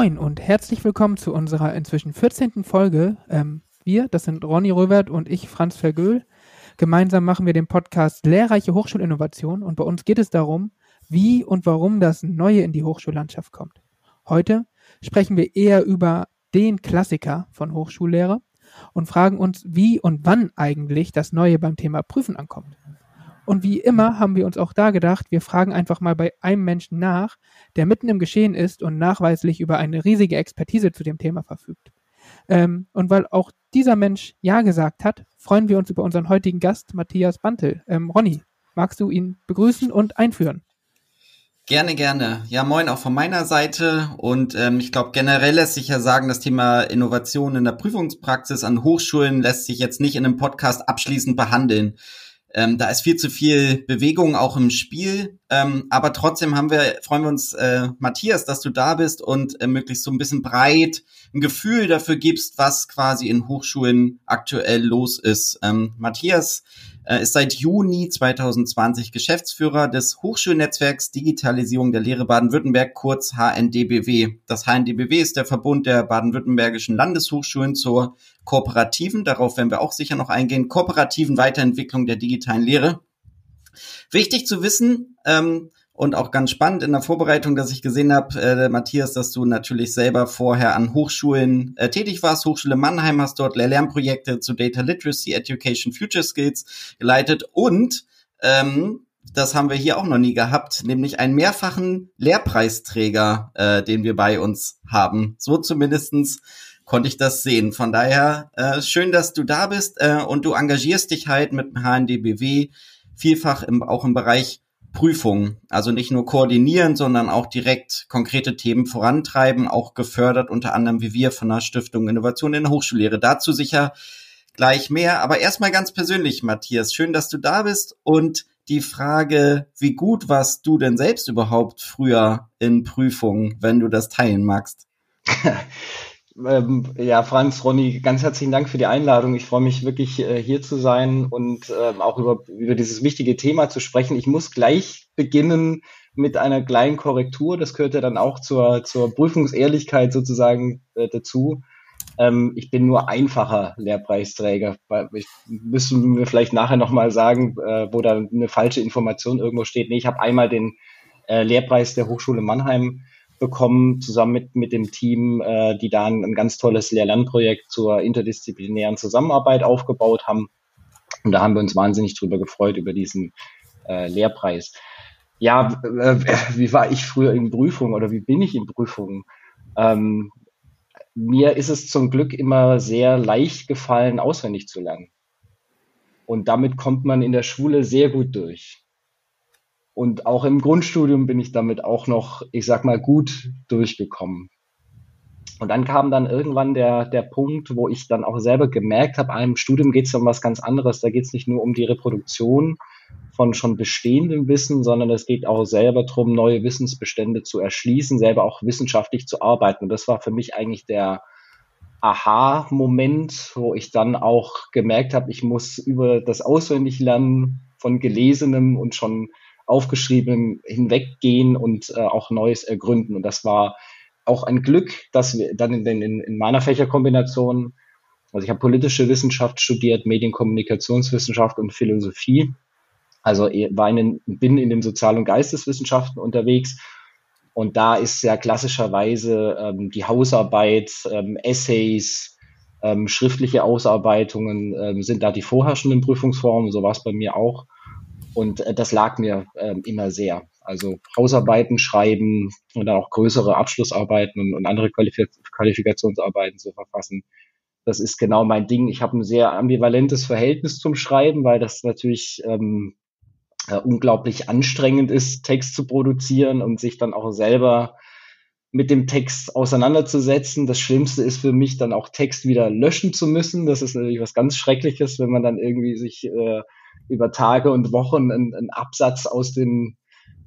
Moin und herzlich willkommen zu unserer inzwischen 14. Folge. Ähm, wir, das sind Ronny Röbert und ich, Franz Vergöhl. Gemeinsam machen wir den Podcast Lehrreiche Hochschulinnovation und bei uns geht es darum, wie und warum das Neue in die Hochschullandschaft kommt. Heute sprechen wir eher über den Klassiker von Hochschullehre und fragen uns, wie und wann eigentlich das Neue beim Thema Prüfen ankommt. Und wie immer haben wir uns auch da gedacht, wir fragen einfach mal bei einem Menschen nach, der mitten im Geschehen ist und nachweislich über eine riesige Expertise zu dem Thema verfügt. Ähm, und weil auch dieser Mensch Ja gesagt hat, freuen wir uns über unseren heutigen Gast, Matthias Bantel. Ähm, Ronny, magst du ihn begrüßen und einführen? Gerne, gerne. Ja, moin auch von meiner Seite. Und ähm, ich glaube, generell lässt sich ja sagen, das Thema Innovation in der Prüfungspraxis an Hochschulen lässt sich jetzt nicht in einem Podcast abschließend behandeln. Ähm, da ist viel zu viel Bewegung auch im Spiel. Ähm, aber trotzdem haben wir, freuen wir uns, äh, Matthias, dass du da bist und äh, möglichst so ein bisschen breit ein Gefühl dafür gibst, was quasi in Hochschulen aktuell los ist. Ähm, Matthias ist seit Juni 2020 Geschäftsführer des Hochschulnetzwerks Digitalisierung der Lehre Baden-Württemberg, kurz HNDBW. Das HNDBW ist der Verbund der baden-württembergischen Landeshochschulen zur kooperativen, darauf werden wir auch sicher noch eingehen, kooperativen Weiterentwicklung der digitalen Lehre. Wichtig zu wissen, ähm, und auch ganz spannend in der Vorbereitung, dass ich gesehen habe, äh, Matthias, dass du natürlich selber vorher an Hochschulen äh, tätig warst. Hochschule Mannheim hast dort Lehr-Lernprojekte zu Data Literacy, Education, Future Skills geleitet und ähm, das haben wir hier auch noch nie gehabt, nämlich einen mehrfachen Lehrpreisträger, äh, den wir bei uns haben. So zumindestens konnte ich das sehen. Von daher äh, schön, dass du da bist äh, und du engagierst dich halt mit dem HNDBW vielfach im, auch im Bereich Prüfung. Also nicht nur koordinieren, sondern auch direkt konkrete Themen vorantreiben, auch gefördert unter anderem wie wir von der Stiftung Innovation in der Hochschullehre. Dazu sicher gleich mehr. Aber erstmal ganz persönlich, Matthias, schön, dass du da bist und die Frage, wie gut warst du denn selbst überhaupt früher in Prüfungen, wenn du das teilen magst? Ähm, ja, Franz, Ronny, ganz herzlichen Dank für die Einladung. Ich freue mich wirklich, äh, hier zu sein und ähm, auch über, über dieses wichtige Thema zu sprechen. Ich muss gleich beginnen mit einer kleinen Korrektur. Das gehört ja dann auch zur, zur Prüfungsehrlichkeit sozusagen äh, dazu. Ähm, ich bin nur einfacher Lehrpreisträger. Ich müssen wir vielleicht nachher nochmal sagen, äh, wo da eine falsche Information irgendwo steht. Nee, ich habe einmal den äh, Lehrpreis der Hochschule Mannheim bekommen, zusammen mit, mit dem Team, äh, die da ein, ein ganz tolles Lehr-Lernprojekt zur interdisziplinären Zusammenarbeit aufgebaut haben. Und da haben wir uns wahnsinnig drüber gefreut, über diesen äh, Lehrpreis. Ja, äh, wie war ich früher in Prüfungen oder wie bin ich in Prüfungen? Ähm, mir ist es zum Glück immer sehr leicht gefallen, auswendig zu lernen. Und damit kommt man in der Schule sehr gut durch. Und auch im Grundstudium bin ich damit auch noch, ich sag mal, gut durchgekommen. Und dann kam dann irgendwann der, der Punkt, wo ich dann auch selber gemerkt habe, einem Studium geht es um was ganz anderes. Da geht es nicht nur um die Reproduktion von schon bestehendem Wissen, sondern es geht auch selber darum, neue Wissensbestände zu erschließen, selber auch wissenschaftlich zu arbeiten. Und das war für mich eigentlich der Aha-Moment, wo ich dann auch gemerkt habe, ich muss über das Auswendiglernen von Gelesenem und schon aufgeschrieben hinweggehen und äh, auch Neues ergründen. Und das war auch ein Glück, dass wir dann in, in, in meiner Fächerkombination, also ich habe politische Wissenschaft studiert, Medienkommunikationswissenschaft und Philosophie. Also war in bin in den Sozial- und Geisteswissenschaften unterwegs. Und da ist ja klassischerweise ähm, die Hausarbeit, ähm, Essays, ähm, schriftliche Ausarbeitungen ähm, sind da die vorherrschenden Prüfungsformen. So war es bei mir auch. Und äh, das lag mir äh, immer sehr. Also Hausarbeiten schreiben und dann auch größere Abschlussarbeiten und, und andere Qualif Qualifikationsarbeiten zu verfassen. Das ist genau mein Ding. Ich habe ein sehr ambivalentes Verhältnis zum Schreiben, weil das natürlich ähm, äh, unglaublich anstrengend ist, Text zu produzieren und sich dann auch selber mit dem Text auseinanderzusetzen. Das Schlimmste ist für mich dann auch Text wieder löschen zu müssen. Das ist natürlich was ganz Schreckliches, wenn man dann irgendwie sich äh, über Tage und Wochen einen, einen Absatz aus den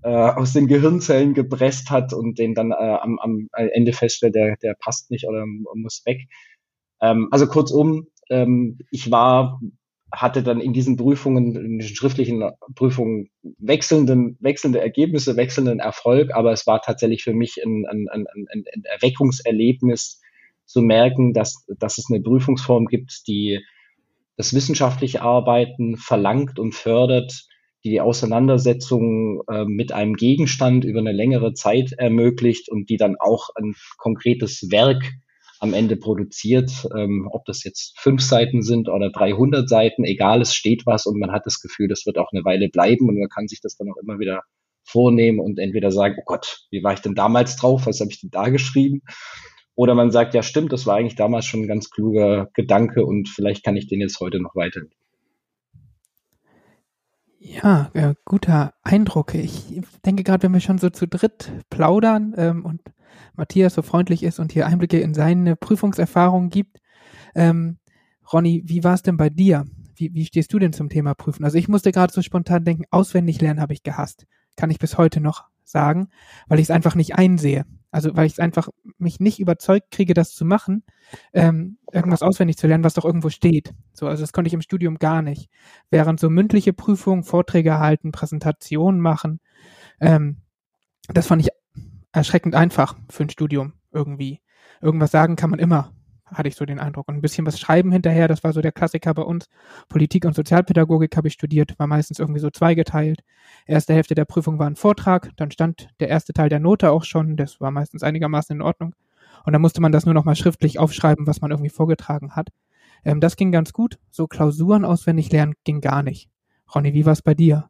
äh, aus den Gehirnzellen gepresst hat und den dann äh, am, am Ende feststellt, der, der passt nicht oder muss weg. Ähm, also kurzum, ähm, ich war hatte dann in diesen Prüfungen, in diesen schriftlichen Prüfungen wechselnden, wechselnde Ergebnisse, wechselnden Erfolg, aber es war tatsächlich für mich ein, ein, ein, ein Erweckungserlebnis zu merken, dass, dass es eine Prüfungsform gibt, die das wissenschaftliche Arbeiten verlangt und fördert, die Auseinandersetzung äh, mit einem Gegenstand über eine längere Zeit ermöglicht und die dann auch ein konkretes Werk am Ende produziert, ähm, ob das jetzt fünf Seiten sind oder 300 Seiten, egal, es steht was und man hat das Gefühl, das wird auch eine Weile bleiben und man kann sich das dann auch immer wieder vornehmen und entweder sagen, oh Gott, wie war ich denn damals drauf, was habe ich denn da geschrieben? Oder man sagt, ja stimmt, das war eigentlich damals schon ein ganz kluger Gedanke und vielleicht kann ich den jetzt heute noch weiter. Ja, äh, guter Eindruck. Ich denke gerade, wenn wir schon so zu dritt plaudern ähm, und Matthias so freundlich ist und hier Einblicke in seine Prüfungserfahrungen gibt. Ähm, Ronny, wie war es denn bei dir? Wie, wie stehst du denn zum Thema Prüfen? Also ich musste gerade so spontan denken, auswendig lernen habe ich gehasst. Kann ich bis heute noch sagen, weil ich es einfach nicht einsehe. Also weil ich es einfach mich nicht überzeugt kriege, das zu machen, ähm, irgendwas auswendig zu lernen, was doch irgendwo steht. So, also das konnte ich im Studium gar nicht. Während so mündliche Prüfungen, Vorträge halten, Präsentationen machen, ähm, das fand ich erschreckend einfach für ein Studium irgendwie. Irgendwas sagen kann man immer, hatte ich so den Eindruck. Und ein bisschen was schreiben hinterher, das war so der Klassiker bei uns. Politik und Sozialpädagogik habe ich studiert, war meistens irgendwie so zweigeteilt. Erste Hälfte der Prüfung war ein Vortrag, dann stand der erste Teil der Note auch schon, das war meistens einigermaßen in Ordnung. Und dann musste man das nur noch mal schriftlich aufschreiben, was man irgendwie vorgetragen hat. Ähm, das ging ganz gut. So Klausuren auswendig lernen ging gar nicht. Ronny, wie war es bei dir?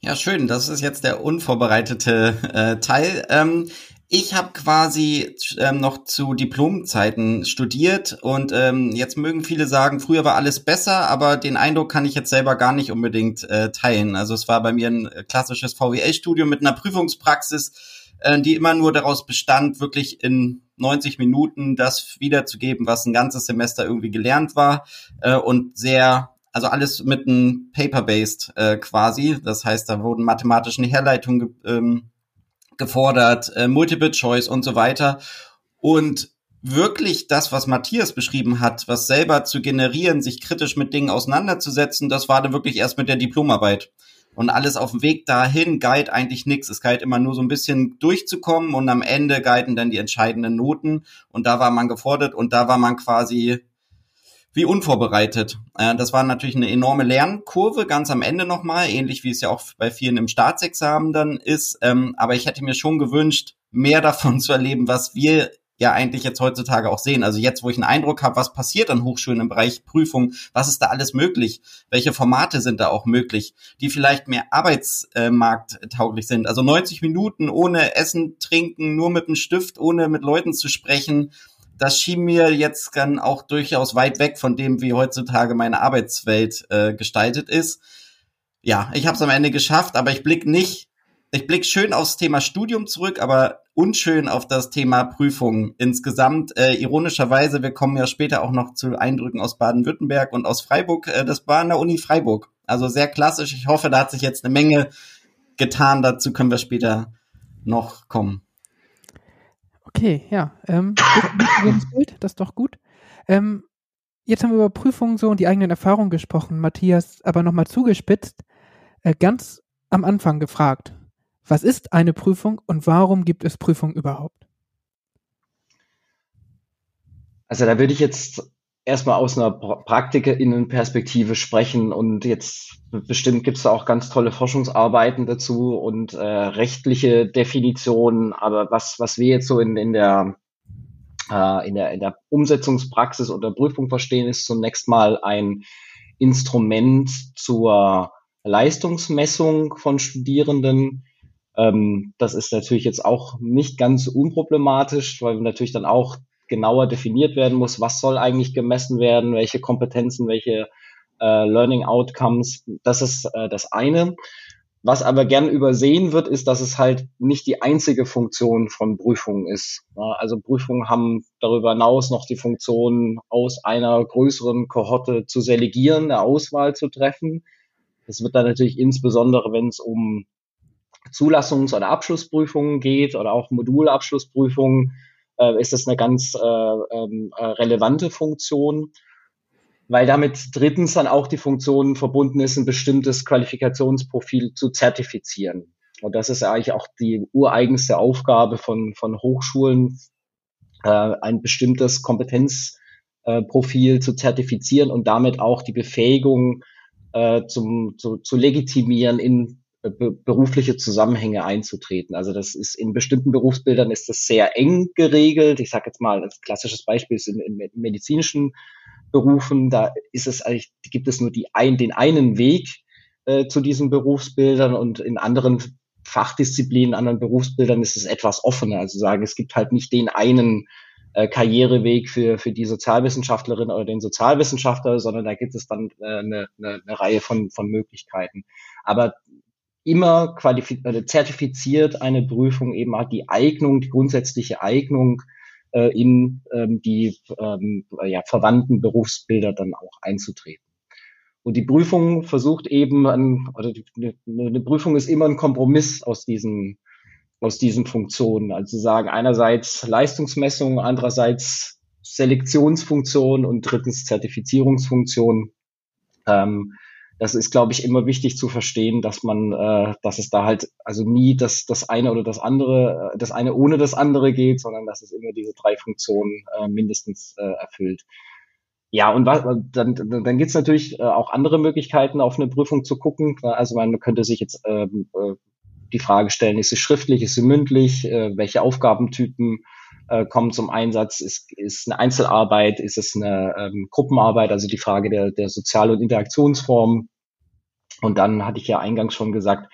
Ja, schön. Das ist jetzt der unvorbereitete äh, Teil. Ähm, ich habe quasi ähm, noch zu Diplomzeiten studiert und ähm, jetzt mögen viele sagen, früher war alles besser, aber den Eindruck kann ich jetzt selber gar nicht unbedingt äh, teilen. Also es war bei mir ein klassisches VWL-Studium mit einer Prüfungspraxis, äh, die immer nur daraus bestand, wirklich in 90 Minuten das wiederzugeben, was ein ganzes Semester irgendwie gelernt war äh, und sehr also alles mit einem Paper-based äh, quasi. Das heißt, da wurden mathematische Herleitungen ge ähm, gefordert, äh, Multiple Choice und so weiter. Und wirklich das, was Matthias beschrieben hat, was selber zu generieren, sich kritisch mit Dingen auseinanderzusetzen, das war dann wirklich erst mit der Diplomarbeit. Und alles auf dem Weg dahin galt eigentlich nichts. Es galt immer nur so ein bisschen durchzukommen und am Ende galten dann die entscheidenden Noten. Und da war man gefordert und da war man quasi wie unvorbereitet. Äh, das war natürlich eine enorme Lernkurve ganz am Ende nochmal, ähnlich wie es ja auch bei vielen im Staatsexamen dann ist. Ähm, aber ich hätte mir schon gewünscht, mehr davon zu erleben, was wir ja eigentlich jetzt heutzutage auch sehen. Also jetzt, wo ich einen Eindruck habe, was passiert an Hochschulen im Bereich Prüfung, was ist da alles möglich? Welche Formate sind da auch möglich, die vielleicht mehr arbeitsmarkttauglich sind? Also 90 Minuten ohne Essen, Trinken, nur mit dem Stift, ohne mit Leuten zu sprechen das schien mir jetzt dann auch durchaus weit weg von dem, wie heutzutage meine Arbeitswelt äh, gestaltet ist. Ja, ich habe es am Ende geschafft, aber ich blick nicht, ich blick schön aufs Thema Studium zurück, aber unschön auf das Thema Prüfung insgesamt. Äh, ironischerweise, wir kommen ja später auch noch zu Eindrücken aus Baden-Württemberg und aus Freiburg. Äh, das war an der Uni Freiburg. Also sehr klassisch. Ich hoffe, da hat sich jetzt eine Menge getan. Dazu können wir später noch kommen. Okay, ja. Ähm, Bild, das ist doch gut. Ähm, jetzt haben wir über Prüfungen so und die eigenen Erfahrungen gesprochen. Matthias aber nochmal zugespitzt, äh, ganz am Anfang gefragt, was ist eine Prüfung und warum gibt es Prüfungen überhaupt? Also da würde ich jetzt erstmal aus einer PraktikerInnen-Perspektive sprechen und jetzt bestimmt gibt es da auch ganz tolle Forschungsarbeiten dazu und äh, rechtliche Definitionen, aber was, was wir jetzt so in, in der äh, in der, in der Umsetzungspraxis oder Prüfung verstehen, ist zunächst mal ein Instrument zur Leistungsmessung von Studierenden. Ähm, das ist natürlich jetzt auch nicht ganz unproblematisch, weil natürlich dann auch genauer definiert werden muss, was soll eigentlich gemessen werden, welche Kompetenzen, welche äh, Learning Outcomes. Das ist äh, das eine. Was aber gern übersehen wird, ist, dass es halt nicht die einzige Funktion von Prüfungen ist. Also Prüfungen haben darüber hinaus noch die Funktion, aus einer größeren Kohorte zu selegieren, eine Auswahl zu treffen. Das wird dann natürlich insbesondere, wenn es um Zulassungs- oder Abschlussprüfungen geht oder auch Modulabschlussprüfungen, äh, ist das eine ganz äh, ähm, äh, relevante Funktion. weil damit drittens dann auch die Funktion verbunden ist, ein bestimmtes Qualifikationsprofil zu zertifizieren. Und das ist eigentlich auch die ureigenste Aufgabe von, von Hochschulen, äh, ein bestimmtes Kompetenzprofil äh, zu zertifizieren und damit auch die Befähigung äh, zum, zu, zu legitimieren, in berufliche Zusammenhänge einzutreten. Also das ist in bestimmten Berufsbildern ist das sehr eng geregelt. Ich sage jetzt mal, als klassisches Beispiel ist in, in medizinischen Berufen, da ist es eigentlich, gibt es nur die ein, den einen Weg äh, zu diesen Berufsbildern und in anderen Fachdisziplinen, anderen Berufsbildern ist es etwas offener. Also sagen, es gibt halt nicht den einen äh, Karriereweg für, für die Sozialwissenschaftlerin oder den Sozialwissenschaftler, sondern da gibt es dann äh, eine, eine, eine Reihe von, von Möglichkeiten. Aber immer qualifiziert, zertifiziert eine Prüfung eben hat die Eignung, die grundsätzliche Eignung äh, in ähm, die ähm, ja, verwandten Berufsbilder dann auch einzutreten. Und die Prüfung versucht eben, an, oder die, eine Prüfung ist immer ein Kompromiss aus diesen, aus diesen Funktionen. Also sagen einerseits Leistungsmessung, andererseits Selektionsfunktion und drittens Zertifizierungsfunktion. Ähm, das ist, glaube ich, immer wichtig zu verstehen, dass man, äh, dass es da halt also nie das, das eine oder das andere, äh, das eine ohne das andere geht, sondern dass es immer diese drei Funktionen äh, mindestens äh, erfüllt. Ja, und was, dann, dann gibt es natürlich äh, auch andere Möglichkeiten, auf eine Prüfung zu gucken. Also man könnte sich jetzt ähm, äh, die Frage stellen, ist sie schriftlich, ist sie mündlich, äh, welche Aufgabentypen äh, kommen zum Einsatz, ist, ist eine Einzelarbeit, ist es eine ähm, Gruppenarbeit, also die Frage der, der Sozial- und Interaktionsform. Und dann hatte ich ja eingangs schon gesagt,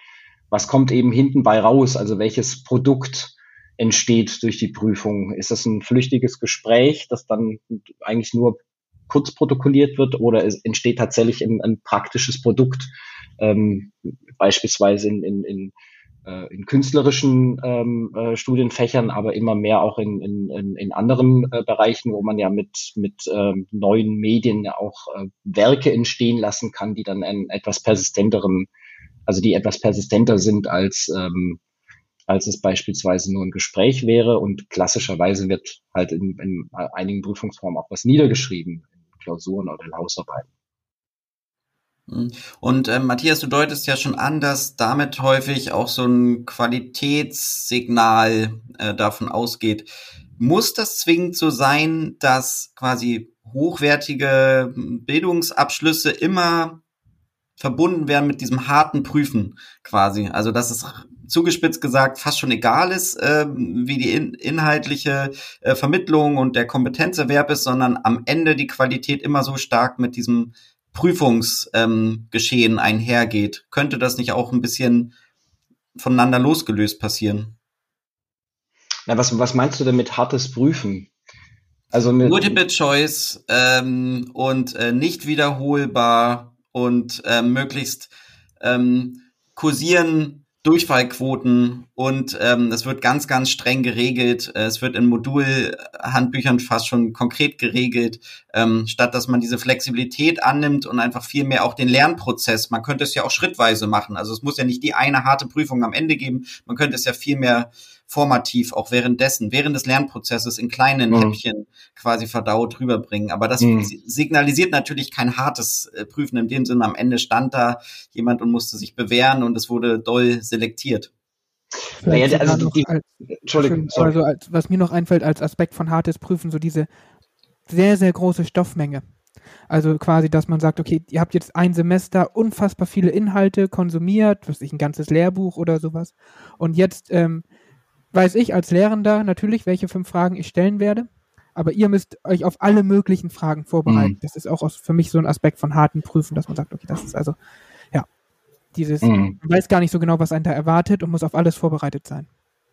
was kommt eben hinten bei raus, also welches Produkt entsteht durch die Prüfung? Ist das ein flüchtiges Gespräch, das dann eigentlich nur kurz protokolliert wird oder es entsteht tatsächlich ein, ein praktisches Produkt, ähm, beispielsweise in, in, in äh, in künstlerischen ähm, äh, Studienfächern, aber immer mehr auch in, in, in anderen äh, Bereichen, wo man ja mit, mit ähm, neuen Medien auch äh, Werke entstehen lassen kann, die dann einen etwas persistenteren, also die etwas persistenter sind als, ähm, als es beispielsweise nur ein Gespräch wäre. Und klassischerweise wird halt in, in einigen Prüfungsformen auch was niedergeschrieben, in Klausuren oder in Hausarbeiten. Mhm. Und äh, Matthias, du deutest ja schon an, dass damit häufig auch so ein Qualitätssignal äh, davon ausgeht. Muss das zwingend so sein, dass quasi hochwertige Bildungsabschlüsse immer verbunden werden mit diesem harten Prüfen quasi? Also dass es zugespitzt gesagt fast schon egal ist, äh, wie die in, inhaltliche äh, Vermittlung und der Kompetenzerwerb ist, sondern am Ende die Qualität immer so stark mit diesem Prüfungsgeschehen ähm, einhergeht, könnte das nicht auch ein bisschen voneinander losgelöst passieren? Na, was, was meinst du denn mit hartes Prüfen? Also mit Multiple Choice ähm, und äh, nicht wiederholbar und äh, möglichst ähm, kursieren Durchfallquoten und ähm, es wird ganz, ganz streng geregelt. Es wird in Modulhandbüchern fast schon konkret geregelt, ähm, statt dass man diese Flexibilität annimmt und einfach viel mehr auch den Lernprozess. Man könnte es ja auch schrittweise machen. Also es muss ja nicht die eine harte Prüfung am Ende geben. Man könnte es ja viel mehr formativ auch währenddessen, während des Lernprozesses in kleinen mhm. Häppchen quasi verdaut rüberbringen. Aber das mhm. signalisiert natürlich kein hartes äh, Prüfen in dem Sinne. Am Ende stand da jemand und musste sich bewähren und es wurde doll selektiert. Ja, also die, als, Entschuldigung. Also als, was mir noch einfällt als Aspekt von hartes Prüfen, so diese sehr, sehr große Stoffmenge. Also quasi, dass man sagt, okay, ihr habt jetzt ein Semester unfassbar viele Inhalte konsumiert, was ich ein ganzes Lehrbuch oder sowas. Und jetzt ähm, weiß ich als Lehrender natürlich, welche fünf Fragen ich stellen werde. Aber ihr müsst euch auf alle möglichen Fragen vorbereiten. Mhm. Das ist auch für mich so ein Aspekt von harten Prüfen, dass man sagt, okay, das ist also, ja, dieses, mhm. man weiß gar nicht so genau, was einen da erwartet und muss auf alles vorbereitet sein.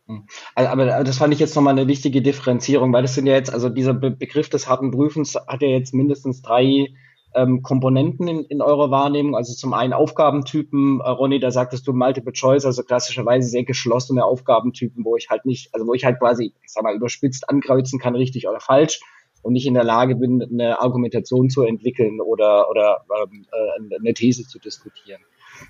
Mhm. Also, aber das fand ich jetzt nochmal eine wichtige Differenzierung, weil das sind ja jetzt, also dieser Be Begriff des harten Prüfens hat ja jetzt mindestens drei ähm, Komponenten in, in eurer Wahrnehmung. Also zum einen Aufgabentypen, äh, Ronny, da sagtest du Multiple Choice, also klassischerweise sehr geschlossene Aufgabentypen, wo ich halt nicht, also wo ich halt quasi, ich sag mal, überspitzt ankreuzen kann, richtig oder falsch und nicht in der Lage bin, eine Argumentation zu entwickeln oder, oder ähm, äh, eine These zu diskutieren.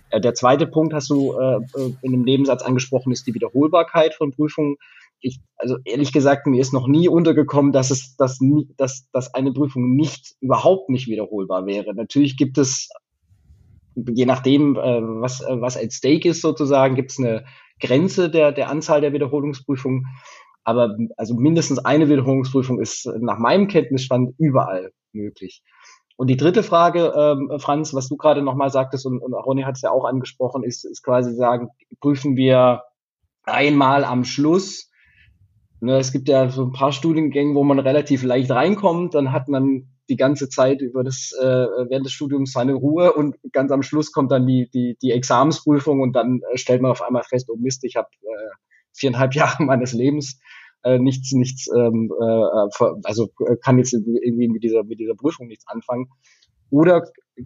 Äh, der zweite Punkt hast du äh, äh in einem Nebensatz angesprochen, ist die Wiederholbarkeit von Prüfungen. Ich, also ehrlich gesagt, mir ist noch nie untergekommen, dass es, dass, dass, dass eine Prüfung nicht, überhaupt nicht wiederholbar wäre. Natürlich gibt es, je nachdem, äh, was, äh, was at stake ist sozusagen, gibt es eine Grenze der, der Anzahl der Wiederholungsprüfungen. Aber also mindestens eine Wiederholungsprüfung ist nach meinem Kenntnisstand überall möglich. Und die dritte Frage, ähm, Franz, was du gerade nochmal sagtest, und, und Ronny hat es ja auch angesprochen, ist, ist quasi sagen, prüfen wir einmal am Schluss. Ne, es gibt ja so ein paar Studiengänge, wo man relativ leicht reinkommt, dann hat man die ganze Zeit über das äh, während des Studiums seine Ruhe und ganz am Schluss kommt dann die die die Examensprüfung und dann äh, stellt man auf einmal fest, oh Mist, ich habe äh, viereinhalb Jahre meines Lebens äh, nichts nichts ähm, äh, also äh, kann jetzt irgendwie mit dieser mit dieser Prüfung nichts anfangen. Oder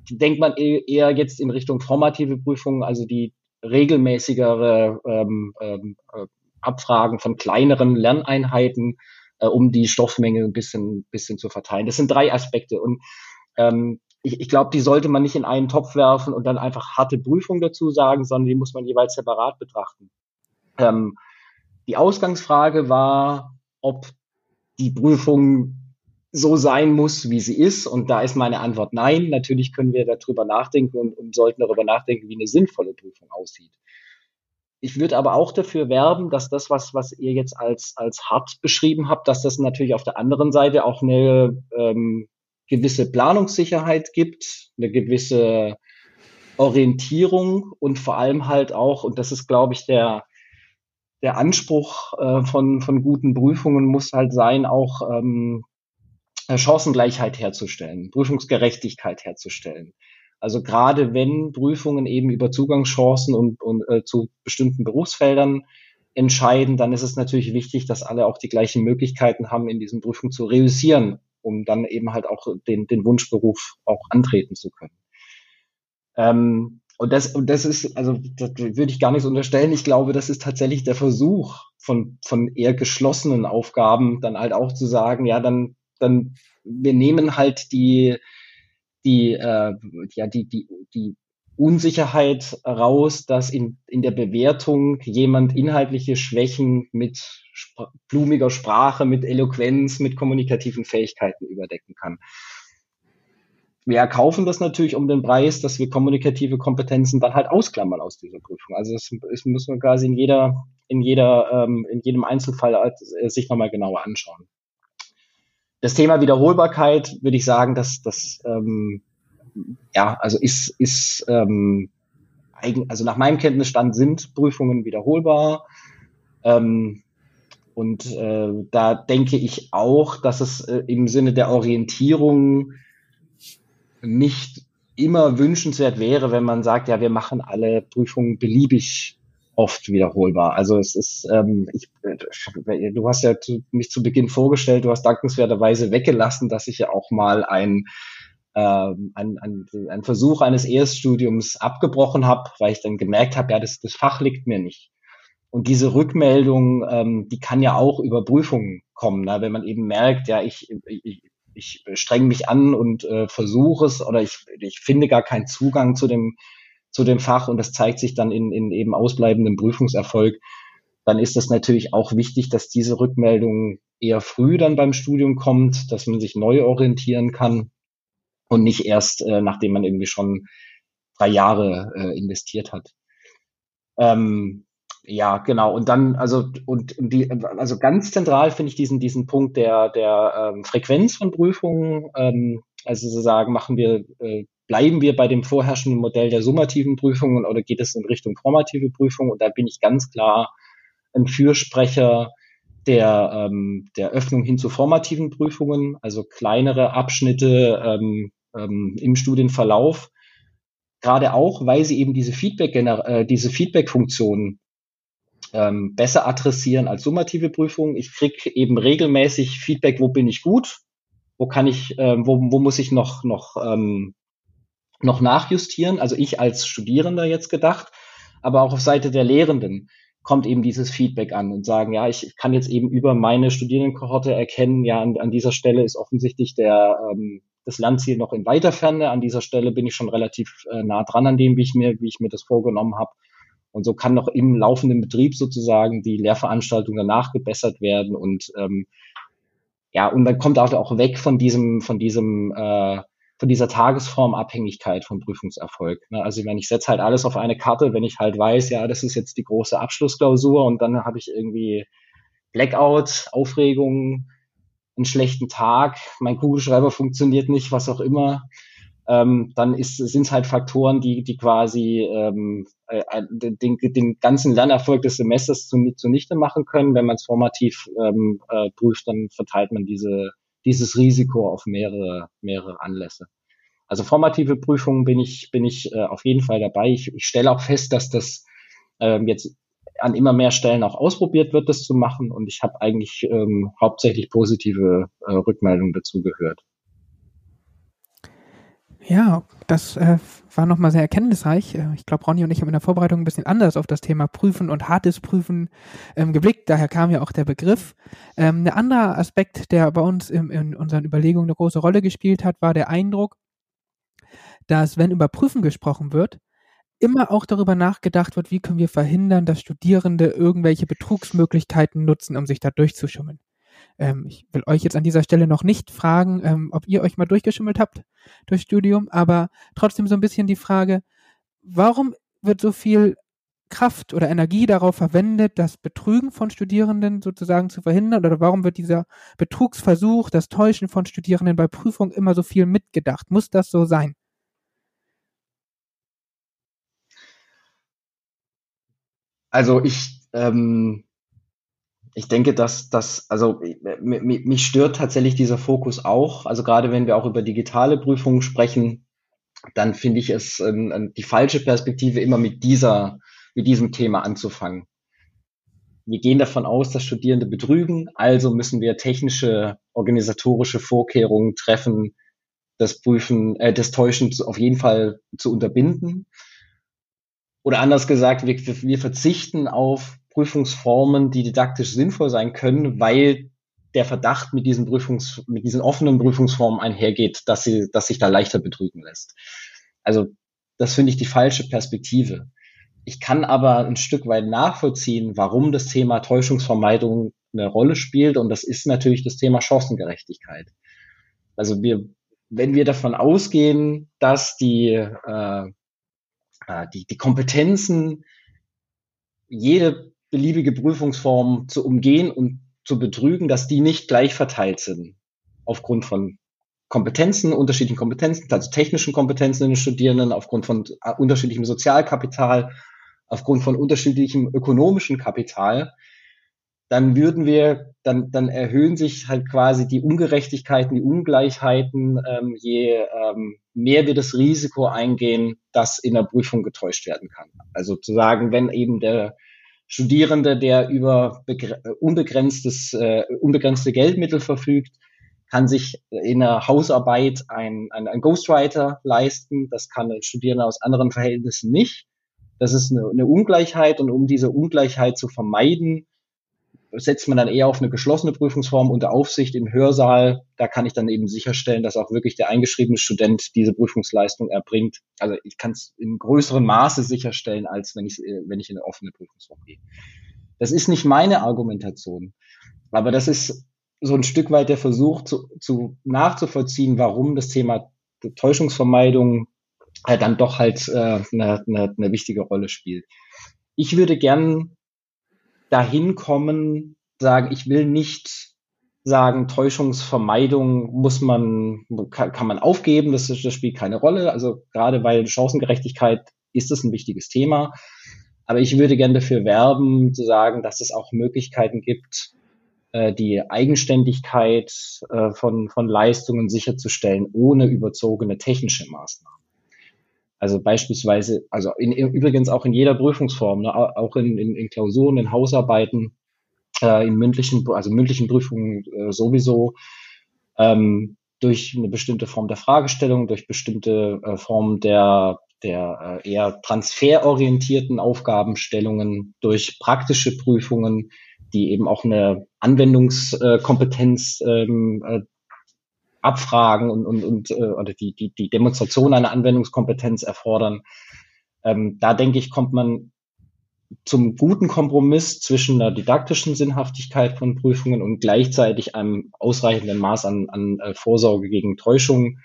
denkt man e-, eher jetzt in Richtung formative Prüfungen, also die regelmäßigere ähm, ähm, äh, Abfragen von kleineren Lerneinheiten, äh, um die Stoffmenge ein bisschen, bisschen zu verteilen. Das sind drei Aspekte. Und ähm, ich, ich glaube, die sollte man nicht in einen Topf werfen und dann einfach harte Prüfung dazu sagen, sondern die muss man jeweils separat betrachten. Ähm, die Ausgangsfrage war, ob die Prüfung so sein muss, wie sie ist. Und da ist meine Antwort nein. Natürlich können wir darüber nachdenken und, und sollten darüber nachdenken, wie eine sinnvolle Prüfung aussieht. Ich würde aber auch dafür werben, dass das, was, was ihr jetzt als, als hart beschrieben habt, dass das natürlich auf der anderen Seite auch eine ähm, gewisse Planungssicherheit gibt, eine gewisse Orientierung und vor allem halt auch, und das ist, glaube ich, der, der Anspruch äh, von, von guten Prüfungen muss halt sein, auch ähm, äh, Chancengleichheit herzustellen, Prüfungsgerechtigkeit herzustellen. Also gerade wenn Prüfungen eben über Zugangschancen und, und äh, zu bestimmten Berufsfeldern entscheiden, dann ist es natürlich wichtig, dass alle auch die gleichen Möglichkeiten haben, in diesen Prüfungen zu reüssieren, um dann eben halt auch den, den Wunschberuf auch antreten zu können. Ähm, und das, und das ist, also das würde ich gar nicht so unterstellen. Ich glaube, das ist tatsächlich der Versuch von, von eher geschlossenen Aufgaben, dann halt auch zu sagen, ja, dann dann wir nehmen halt die, die, äh, ja, die, die, die Unsicherheit raus, dass in, in der Bewertung jemand inhaltliche Schwächen mit sp blumiger Sprache, mit Eloquenz, mit kommunikativen Fähigkeiten überdecken kann. Wir erkaufen das natürlich um den Preis, dass wir kommunikative Kompetenzen dann halt ausklammern aus dieser Prüfung. Also das, das muss man quasi in jeder, in jeder, ähm, in jedem Einzelfall äh, sich nochmal genauer anschauen. Das Thema Wiederholbarkeit würde ich sagen, dass das ähm, ja also ist ist ähm, eigen, also nach meinem Kenntnisstand sind Prüfungen wiederholbar. Ähm, und äh, da denke ich auch, dass es äh, im Sinne der Orientierung nicht immer wünschenswert wäre, wenn man sagt, ja, wir machen alle Prüfungen beliebig oft wiederholbar. Also es ist, ähm, ich, äh, du hast ja zu, mich zu Beginn vorgestellt, du hast dankenswerterweise weggelassen, dass ich ja auch mal ein ähm, ein, ein, ein Versuch eines Erststudiums abgebrochen habe, weil ich dann gemerkt habe, ja, das, das Fach liegt mir nicht. Und diese Rückmeldung, ähm, die kann ja auch über Prüfungen kommen, ne? wenn man eben merkt, ja, ich, ich, ich streng mich an und äh, versuche es oder ich, ich finde gar keinen Zugang zu dem zu dem Fach und das zeigt sich dann in, in eben ausbleibendem Prüfungserfolg, dann ist das natürlich auch wichtig, dass diese Rückmeldung eher früh dann beim Studium kommt, dass man sich neu orientieren kann und nicht erst, äh, nachdem man irgendwie schon drei Jahre äh, investiert hat. Ähm, ja, genau. Und dann, also, und, und die, also ganz zentral finde ich diesen, diesen Punkt der, der ähm, Frequenz von Prüfungen. Ähm, also sozusagen machen wir äh, bleiben wir bei dem vorherrschenden Modell der summativen Prüfungen oder geht es in Richtung formative Prüfungen? Und da bin ich ganz klar ein Fürsprecher der, ähm, der Öffnung hin zu formativen Prüfungen, also kleinere Abschnitte ähm, ähm, im Studienverlauf. Gerade auch, weil sie eben diese Feedback, äh, diese Feedback-Funktion ähm, besser adressieren als summative Prüfungen. Ich kriege eben regelmäßig Feedback, wo bin ich gut, wo kann ich, äh, wo, wo muss ich noch, noch ähm, noch nachjustieren. Also ich als Studierender jetzt gedacht, aber auch auf Seite der Lehrenden kommt eben dieses Feedback an und sagen, ja, ich kann jetzt eben über meine Studierendenkohorte erkennen, ja, an, an dieser Stelle ist offensichtlich der, ähm, das Lernziel noch in weiter Ferne. An dieser Stelle bin ich schon relativ äh, nah dran an dem, wie ich mir, wie ich mir das vorgenommen habe. Und so kann noch im laufenden Betrieb sozusagen die Lehrveranstaltung danach gebessert werden und ähm, ja, und man kommt auch weg von diesem, von diesem, äh, von dieser Tagesformabhängigkeit vom Prüfungserfolg. Ne? Also wenn ich setze halt alles auf eine Karte, wenn ich halt weiß, ja, das ist jetzt die große Abschlussklausur und dann habe ich irgendwie Blackout, Aufregung, einen schlechten Tag, mein Kugelschreiber funktioniert nicht, was auch immer, ähm, dann sind es halt Faktoren, die, die quasi ähm, äh, äh, den, den ganzen Lernerfolg des Semesters zunichte machen können. Wenn man es formativ ähm, äh, prüft, dann verteilt man diese, dieses Risiko auf mehrere, mehrere Anlässe. Also formative Prüfungen bin ich, bin ich äh, auf jeden Fall dabei. Ich, ich stelle auch fest, dass das ähm, jetzt an immer mehr Stellen auch ausprobiert wird, das zu machen. Und ich habe eigentlich ähm, hauptsächlich positive äh, Rückmeldungen dazu gehört. Ja, das äh, war nochmal sehr erkenntnisreich. Äh, ich glaube, Ronny und ich haben in der Vorbereitung ein bisschen anders auf das Thema Prüfen und hartes Prüfen ähm, geblickt. Daher kam ja auch der Begriff. Ähm, ein anderer Aspekt, der bei uns im, in unseren Überlegungen eine große Rolle gespielt hat, war der Eindruck, dass, wenn über Prüfen gesprochen wird, immer auch darüber nachgedacht wird, wie können wir verhindern, dass Studierende irgendwelche Betrugsmöglichkeiten nutzen, um sich da durchzuschummeln. Ähm, ich will euch jetzt an dieser Stelle noch nicht fragen, ähm, ob ihr euch mal durchgeschimmelt habt durch Studium, aber trotzdem so ein bisschen die Frage, warum wird so viel Kraft oder Energie darauf verwendet, das Betrügen von Studierenden sozusagen zu verhindern? Oder warum wird dieser Betrugsversuch, das Täuschen von Studierenden bei Prüfungen immer so viel mitgedacht? Muss das so sein? Also ich ähm, ich denke, dass das, also mich stört tatsächlich dieser Fokus auch. Also gerade wenn wir auch über digitale Prüfungen sprechen, dann finde ich es äh, die falsche Perspektive, immer mit dieser, mit diesem Thema anzufangen. Wir gehen davon aus, dass Studierende betrügen, also müssen wir technische, organisatorische Vorkehrungen treffen, das Prüfen, äh, das Täuschen auf jeden Fall zu unterbinden. Oder anders gesagt, wir, wir verzichten auf Prüfungsformen, die didaktisch sinnvoll sein können, weil der Verdacht mit diesen Prüfungs, mit diesen offenen Prüfungsformen einhergeht, dass sie, dass sich da leichter betrügen lässt. Also, das finde ich die falsche Perspektive. Ich kann aber ein Stück weit nachvollziehen, warum das Thema Täuschungsvermeidung eine Rolle spielt. Und das ist natürlich das Thema Chancengerechtigkeit. Also wir, wenn wir davon ausgehen, dass die, äh, äh die, die Kompetenzen jede beliebige Prüfungsformen zu umgehen und zu betrügen, dass die nicht gleich verteilt sind. Aufgrund von Kompetenzen, unterschiedlichen Kompetenzen, also technischen Kompetenzen in den Studierenden, aufgrund von äh, unterschiedlichem Sozialkapital, aufgrund von unterschiedlichem ökonomischen Kapital, dann würden wir, dann, dann erhöhen sich halt quasi die Ungerechtigkeiten, die Ungleichheiten, ähm, je ähm, mehr wir das Risiko eingehen, dass in der Prüfung getäuscht werden kann. Also zu sagen, wenn eben der Studierende, der über unbegrenztes, äh, unbegrenzte Geldmittel verfügt, kann sich in der Hausarbeit ein, ein, ein Ghostwriter leisten. Das kann ein Studierender aus anderen Verhältnissen nicht. Das ist eine, eine Ungleichheit und um diese Ungleichheit zu vermeiden, setzt man dann eher auf eine geschlossene Prüfungsform unter Aufsicht im Hörsaal. Da kann ich dann eben sicherstellen, dass auch wirklich der eingeschriebene Student diese Prüfungsleistung erbringt. Also ich kann es in größerem Maße sicherstellen, als wenn ich, wenn ich in eine offene Prüfungsform gehe. Das ist nicht meine Argumentation, aber das ist so ein Stück weit der Versuch zu, zu nachzuvollziehen, warum das Thema Täuschungsvermeidung halt dann doch halt äh, eine, eine, eine wichtige Rolle spielt. Ich würde gern dahin kommen, sagen, ich will nicht sagen, Täuschungsvermeidung muss man, kann, man aufgeben, das, das spielt keine Rolle. Also gerade bei Chancengerechtigkeit ist es ein wichtiges Thema. Aber ich würde gerne dafür werben, zu sagen, dass es auch Möglichkeiten gibt, äh, die Eigenständigkeit äh, von, von Leistungen sicherzustellen, ohne überzogene technische Maßnahmen. Also beispielsweise, also in, übrigens auch in jeder Prüfungsform, ne, auch in, in, in Klausuren, in Hausarbeiten, äh, in mündlichen, also mündlichen Prüfungen äh, sowieso, ähm, durch eine bestimmte Form der Fragestellung, durch bestimmte äh, Formen der, der äh, eher transferorientierten Aufgabenstellungen, durch praktische Prüfungen, die eben auch eine Anwendungskompetenz ähm, äh, abfragen und, und, und äh, oder die, die, die Demonstration einer Anwendungskompetenz erfordern. Ähm, da denke ich, kommt man zum guten Kompromiss zwischen der didaktischen Sinnhaftigkeit von Prüfungen und gleichzeitig einem ausreichenden Maß an, an äh, Vorsorge gegen Täuschung.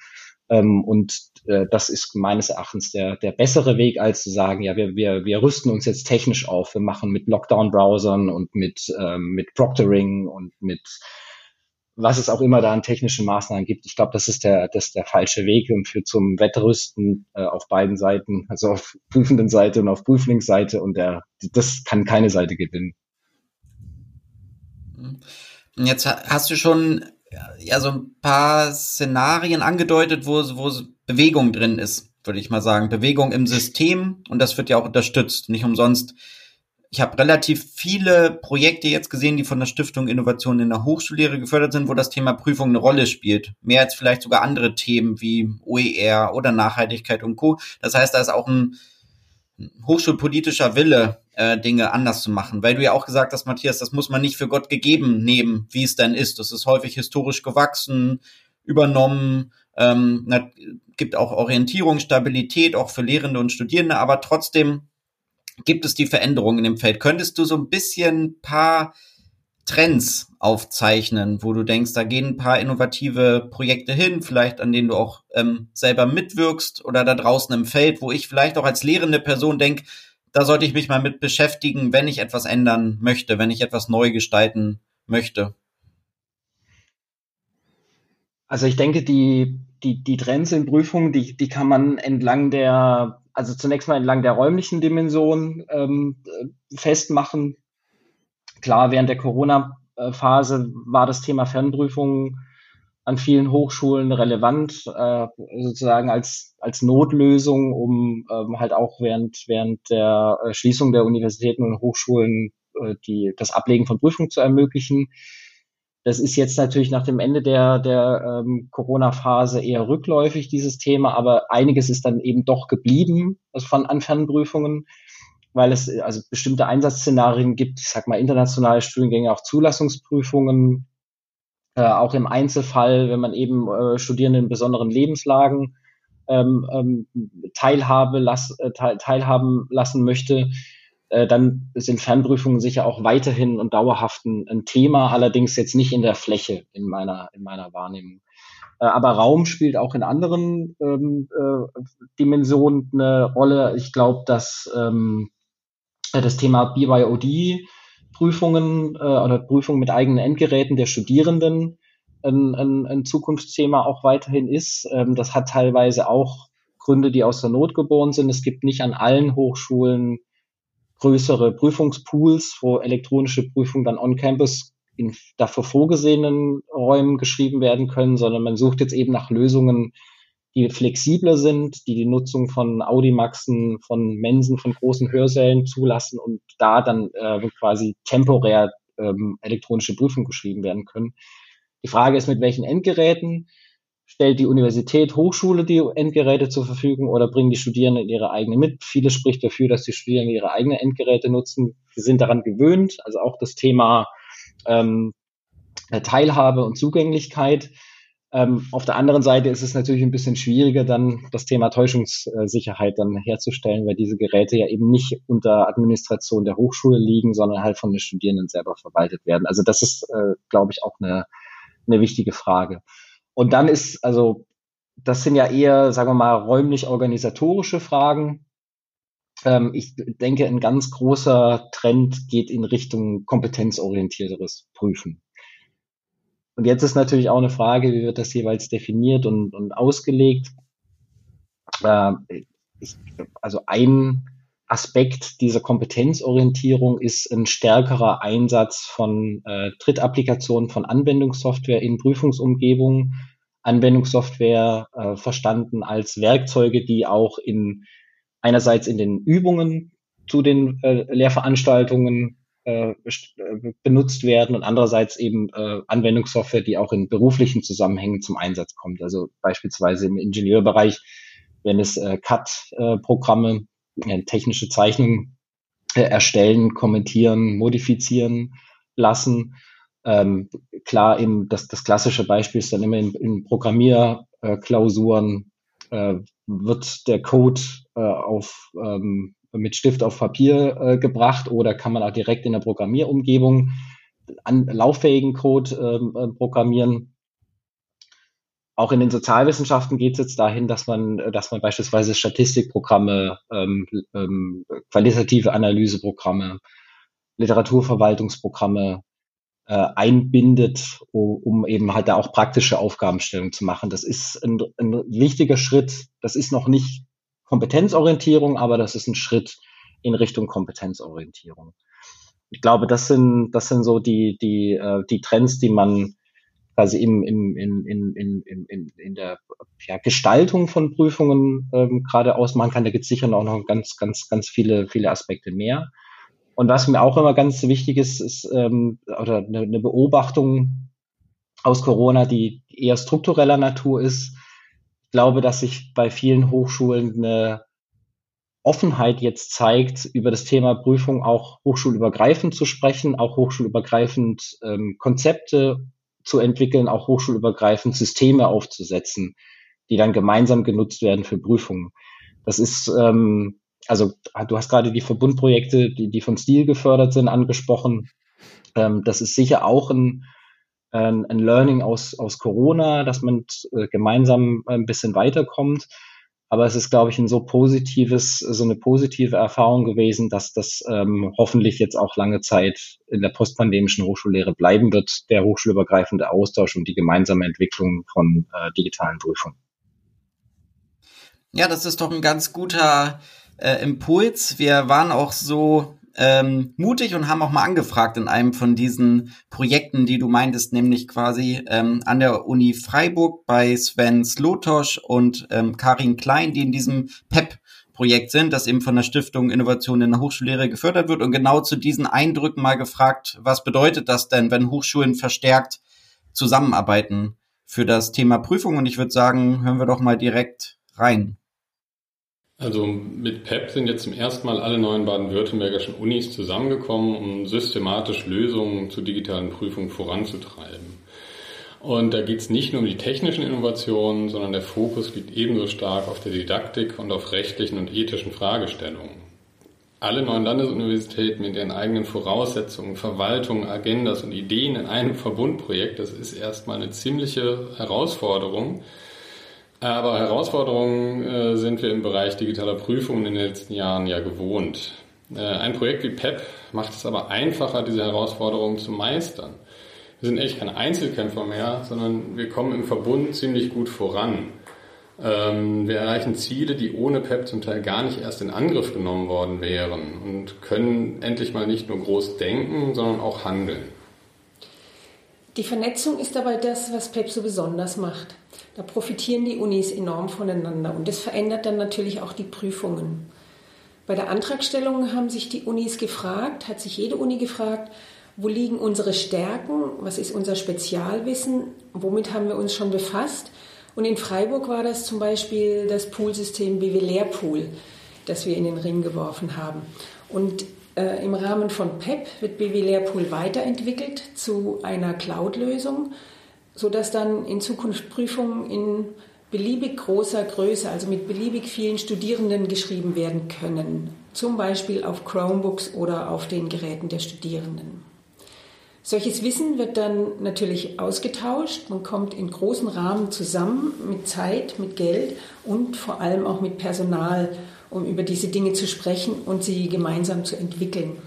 Ähm, und äh, das ist meines Erachtens der, der bessere Weg, als zu sagen, ja, wir, wir, wir rüsten uns jetzt technisch auf. Wir machen mit Lockdown-Browsern und mit, ähm, mit Proctoring und mit was es auch immer da an technischen Maßnahmen gibt. Ich glaube, das ist der, das ist der falsche Weg und führt zum Wettrüsten äh, auf beiden Seiten, also auf prüfenden Seite und auf Prüflingsseite und der, das kann keine Seite gewinnen. Jetzt hast du schon ja so ein paar Szenarien angedeutet, wo, wo Bewegung drin ist, würde ich mal sagen. Bewegung im System und das wird ja auch unterstützt. Nicht umsonst ich habe relativ viele Projekte jetzt gesehen, die von der Stiftung Innovation in der Hochschullehre gefördert sind, wo das Thema Prüfung eine Rolle spielt. Mehr als vielleicht sogar andere Themen wie OER oder Nachhaltigkeit und Co. Das heißt, da ist auch ein hochschulpolitischer Wille, äh, Dinge anders zu machen. Weil du ja auch gesagt hast, Matthias, das muss man nicht für Gott gegeben nehmen, wie es denn ist. Das ist häufig historisch gewachsen, übernommen, ähm, gibt auch Orientierung, Stabilität, auch für Lehrende und Studierende, aber trotzdem gibt es die Veränderungen im Feld. Könntest du so ein bisschen paar Trends aufzeichnen, wo du denkst, da gehen ein paar innovative Projekte hin, vielleicht an denen du auch ähm, selber mitwirkst oder da draußen im Feld, wo ich vielleicht auch als lehrende Person denke, da sollte ich mich mal mit beschäftigen, wenn ich etwas ändern möchte, wenn ich etwas neu gestalten möchte. Also ich denke, die, die, die Trends in Prüfungen, die, die kann man entlang der also zunächst mal entlang der räumlichen Dimension ähm, festmachen. Klar, während der Corona-Phase war das Thema Fernprüfungen an vielen Hochschulen relevant, äh, sozusagen als, als Notlösung, um ähm, halt auch während, während der äh, Schließung der Universitäten und Hochschulen äh, die, das Ablegen von Prüfungen zu ermöglichen. Das ist jetzt natürlich nach dem Ende der, der ähm, Corona-Phase eher rückläufig, dieses Thema, aber einiges ist dann eben doch geblieben also von Anfernprüfungen, weil es also bestimmte Einsatzszenarien gibt, ich sag mal internationale Studiengänge, auch Zulassungsprüfungen, äh, auch im Einzelfall, wenn man eben äh, Studierende in besonderen Lebenslagen ähm, ähm, Teilhabe las, äh, teilhaben lassen möchte, äh, dann sind Fernprüfungen sicher auch weiterhin und dauerhaft ein, ein, Thema, allerdings jetzt nicht in der Fläche in meiner, in meiner Wahrnehmung. Äh, aber Raum spielt auch in anderen ähm, äh, Dimensionen eine Rolle. Ich glaube, dass ähm, das Thema BYOD Prüfungen äh, oder Prüfungen mit eigenen Endgeräten der Studierenden ein, ein, ein Zukunftsthema auch weiterhin ist. Ähm, das hat teilweise auch Gründe, die aus der Not geboren sind. Es gibt nicht an allen Hochschulen größere Prüfungspools, wo elektronische Prüfungen dann on-campus in dafür vorgesehenen Räumen geschrieben werden können, sondern man sucht jetzt eben nach Lösungen, die flexibler sind, die die Nutzung von Audimaxen, von Mensen, von großen Hörsälen zulassen und da dann äh, quasi temporär ähm, elektronische Prüfungen geschrieben werden können. Die Frage ist, mit welchen Endgeräten stellt die Universität, Hochschule die Endgeräte zur Verfügung oder bringen die Studierenden ihre eigenen mit? Vieles spricht dafür, dass die Studierenden ihre eigenen Endgeräte nutzen. Sie sind daran gewöhnt, also auch das Thema ähm, Teilhabe und Zugänglichkeit. Ähm, auf der anderen Seite ist es natürlich ein bisschen schwieriger, dann das Thema Täuschungssicherheit dann herzustellen, weil diese Geräte ja eben nicht unter Administration der Hochschule liegen, sondern halt von den Studierenden selber verwaltet werden. Also das ist, äh, glaube ich, auch eine, eine wichtige Frage. Und dann ist, also, das sind ja eher, sagen wir mal, räumlich-organisatorische Fragen. Ähm, ich denke, ein ganz großer Trend geht in Richtung kompetenzorientierteres Prüfen. Und jetzt ist natürlich auch eine Frage, wie wird das jeweils definiert und, und ausgelegt? Äh, ich, also ein Aspekt dieser Kompetenzorientierung ist ein stärkerer Einsatz von äh, Drittapplikationen von Anwendungssoftware in Prüfungsumgebungen. Anwendungssoftware äh, verstanden als Werkzeuge, die auch in einerseits in den Übungen zu den äh, Lehrveranstaltungen äh, äh benutzt werden und andererseits eben äh, Anwendungssoftware, die auch in beruflichen Zusammenhängen zum Einsatz kommt. Also beispielsweise im Ingenieurbereich, wenn es äh, CAD-Programme technische Zeichnungen äh, erstellen, kommentieren, modifizieren lassen. Ähm, klar, eben das, das klassische Beispiel ist dann immer in, in Programmierklausuren äh, wird der Code äh, auf ähm, mit Stift auf Papier äh, gebracht oder kann man auch direkt in der Programmierumgebung an lauffähigen Code ähm, äh, programmieren. Auch in den Sozialwissenschaften geht es jetzt dahin, dass man, dass man beispielsweise Statistikprogramme, ähm, ähm, qualitative Analyseprogramme, Literaturverwaltungsprogramme äh, einbindet, um eben halt da auch praktische Aufgabenstellung zu machen. Das ist ein, ein wichtiger Schritt. Das ist noch nicht Kompetenzorientierung, aber das ist ein Schritt in Richtung Kompetenzorientierung. Ich glaube, das sind, das sind so die, die, äh, die Trends, die man quasi im, im, in, in, in, in, in der ja, Gestaltung von Prüfungen ähm, gerade ausmachen kann. Da gibt es sicher auch noch ganz, ganz, ganz viele, viele Aspekte mehr. Und was mir auch immer ganz wichtig ist, ist ähm, oder eine, eine Beobachtung aus Corona, die eher struktureller Natur ist. Ich glaube, dass sich bei vielen Hochschulen eine Offenheit jetzt zeigt, über das Thema Prüfung auch hochschulübergreifend zu sprechen, auch hochschulübergreifend ähm, Konzepte zu entwickeln, auch hochschulübergreifend Systeme aufzusetzen, die dann gemeinsam genutzt werden für Prüfungen. Das ist ähm, also du hast gerade die Verbundprojekte, die, die von Stil gefördert sind, angesprochen. Ähm, das ist sicher auch ein, ein, ein Learning aus, aus Corona, dass man äh, gemeinsam ein bisschen weiterkommt. Aber es ist, glaube ich, ein so positives, so eine positive Erfahrung gewesen, dass das ähm, hoffentlich jetzt auch lange Zeit in der postpandemischen Hochschullehre bleiben wird, der hochschulübergreifende Austausch und die gemeinsame Entwicklung von äh, digitalen Prüfungen. Ja, das ist doch ein ganz guter äh, Impuls. Wir waren auch so ähm, mutig und haben auch mal angefragt in einem von diesen Projekten, die du meintest, nämlich quasi ähm, an der Uni Freiburg bei Sven Slotosch und ähm, Karin Klein, die in diesem PEP Projekt sind, das eben von der Stiftung Innovation in der Hochschullehre gefördert wird und genau zu diesen Eindrücken mal gefragt, was bedeutet das denn, wenn Hochschulen verstärkt zusammenarbeiten für das Thema Prüfung? Und ich würde sagen, hören wir doch mal direkt rein. Also mit PEP sind jetzt zum ersten Mal alle neuen baden-württembergischen Unis zusammengekommen, um systematisch Lösungen zur digitalen Prüfung voranzutreiben. Und da geht es nicht nur um die technischen Innovationen, sondern der Fokus liegt ebenso stark auf der Didaktik und auf rechtlichen und ethischen Fragestellungen. Alle neuen Landesuniversitäten mit ihren eigenen Voraussetzungen, Verwaltungen, Agendas und Ideen in einem Verbundprojekt, das ist erstmal eine ziemliche Herausforderung. Aber Herausforderungen äh, sind wir im Bereich digitaler Prüfungen in den letzten Jahren ja gewohnt. Äh, ein Projekt wie PEP macht es aber einfacher, diese Herausforderungen zu meistern. Wir sind echt kein Einzelkämpfer mehr, sondern wir kommen im Verbund ziemlich gut voran. Ähm, wir erreichen Ziele, die ohne PEP zum Teil gar nicht erst in Angriff genommen worden wären und können endlich mal nicht nur groß denken, sondern auch handeln. Die Vernetzung ist dabei das, was PEP so besonders macht. Da profitieren die Unis enorm voneinander und das verändert dann natürlich auch die Prüfungen. Bei der Antragstellung haben sich die Unis gefragt, hat sich jede Uni gefragt, wo liegen unsere Stärken, was ist unser Spezialwissen, womit haben wir uns schon befasst. Und in Freiburg war das zum Beispiel das Poolsystem BW Lehrpool, das wir in den Ring geworfen haben. Und äh, im Rahmen von PEP wird BW Lehrpool weiterentwickelt zu einer Cloud-Lösung sodass dann in Zukunft Prüfungen in beliebig großer Größe, also mit beliebig vielen Studierenden geschrieben werden können, zum Beispiel auf Chromebooks oder auf den Geräten der Studierenden. Solches Wissen wird dann natürlich ausgetauscht. Man kommt in großen Rahmen zusammen mit Zeit, mit Geld und vor allem auch mit Personal, um über diese Dinge zu sprechen und sie gemeinsam zu entwickeln.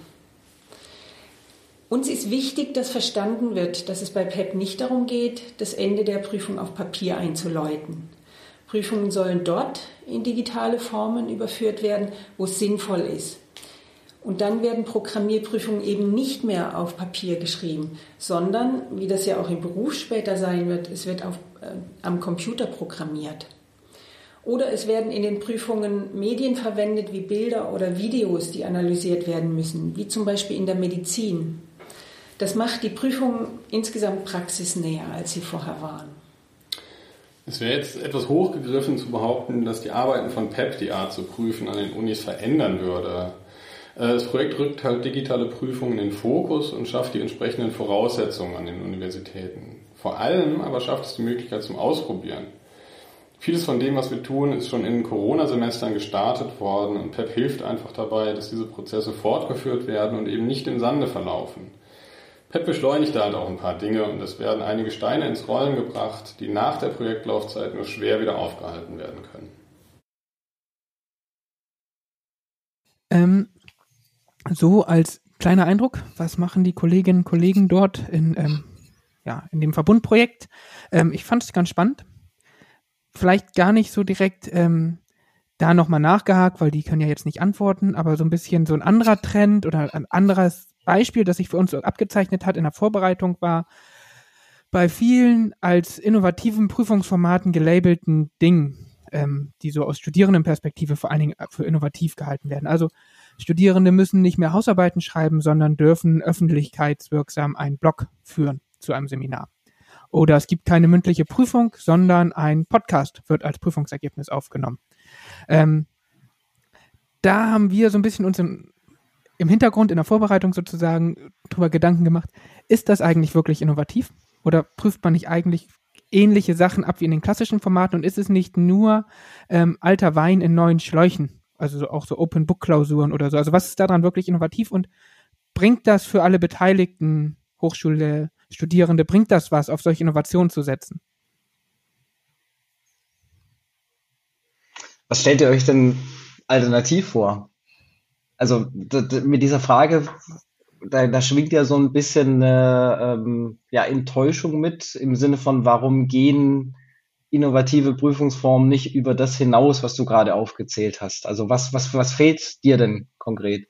Uns ist wichtig, dass verstanden wird, dass es bei PEP nicht darum geht, das Ende der Prüfung auf Papier einzuläuten. Prüfungen sollen dort in digitale Formen überführt werden, wo es sinnvoll ist. Und dann werden Programmierprüfungen eben nicht mehr auf Papier geschrieben, sondern, wie das ja auch im Beruf später sein wird, es wird auf, äh, am Computer programmiert. Oder es werden in den Prüfungen Medien verwendet wie Bilder oder Videos, die analysiert werden müssen, wie zum Beispiel in der Medizin. Das macht die Prüfung insgesamt praxisnäher, als sie vorher waren. Es wäre jetzt etwas hochgegriffen zu behaupten, dass die Arbeiten von PEP die Art zu prüfen an den Unis verändern würde. Äh, das Projekt rückt halt digitale Prüfungen in den Fokus und schafft die entsprechenden Voraussetzungen an den Universitäten. Vor allem aber schafft es die Möglichkeit zum Ausprobieren. Vieles von dem, was wir tun, ist schon in Corona-Semestern gestartet worden und PEP hilft einfach dabei, dass diese Prozesse fortgeführt werden und eben nicht im Sande verlaufen. PEP beschleunigt da halt auch ein paar Dinge und es werden einige Steine ins Rollen gebracht, die nach der Projektlaufzeit nur schwer wieder aufgehalten werden können. Ähm, so als kleiner Eindruck, was machen die Kolleginnen und Kollegen dort in, ähm, ja, in dem Verbundprojekt? Ähm, ich fand es ganz spannend. Vielleicht gar nicht so direkt ähm, da nochmal nachgehakt, weil die können ja jetzt nicht antworten, aber so ein bisschen so ein anderer Trend oder ein anderes Beispiel, das sich für uns abgezeichnet hat in der Vorbereitung, war bei vielen als innovativen Prüfungsformaten gelabelten Dingen, ähm, die so aus Studierendenperspektive vor allen Dingen für innovativ gehalten werden. Also Studierende müssen nicht mehr Hausarbeiten schreiben, sondern dürfen öffentlichkeitswirksam einen Blog führen zu einem Seminar. Oder es gibt keine mündliche Prüfung, sondern ein Podcast wird als Prüfungsergebnis aufgenommen. Ähm, da haben wir so ein bisschen uns im, Hintergrund, in der Vorbereitung sozusagen drüber Gedanken gemacht, ist das eigentlich wirklich innovativ? Oder prüft man nicht eigentlich ähnliche Sachen ab wie in den klassischen Formaten und ist es nicht nur ähm, alter Wein in neuen Schläuchen? Also auch so Open Book Klausuren oder so. Also was ist daran wirklich innovativ und bringt das für alle Beteiligten, Hochschule, Studierende, bringt das was, auf solche Innovationen zu setzen? Was stellt ihr euch denn alternativ vor? Also mit dieser Frage da, da schwingt ja so ein bisschen äh, ähm, ja, Enttäuschung mit im Sinne von, warum gehen innovative Prüfungsformen nicht über das hinaus, was du gerade aufgezählt hast? Also was, was, was fehlt dir denn konkret?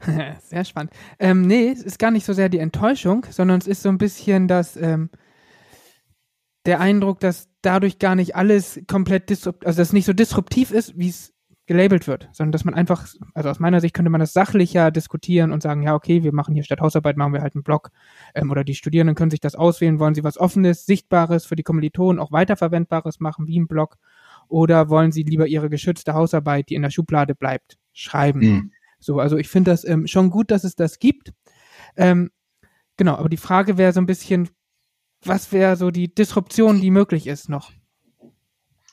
Sehr spannend. Ähm, nee, es ist gar nicht so sehr die Enttäuschung, sondern es ist so ein bisschen das, ähm, der Eindruck, dass dadurch gar nicht alles komplett also dass es nicht so disruptiv ist, wie es gelabelt wird, sondern dass man einfach, also aus meiner Sicht könnte man das sachlicher diskutieren und sagen, ja, okay, wir machen hier statt Hausarbeit, machen wir halt einen Blog ähm, oder die Studierenden können sich das auswählen, wollen sie was Offenes, Sichtbares für die Kommilitonen, auch weiterverwendbares machen wie ein Blog oder wollen sie lieber ihre geschützte Hausarbeit, die in der Schublade bleibt, schreiben. Mhm. So, also ich finde das ähm, schon gut, dass es das gibt. Ähm, genau, aber die Frage wäre so ein bisschen, was wäre so die Disruption, die möglich ist noch?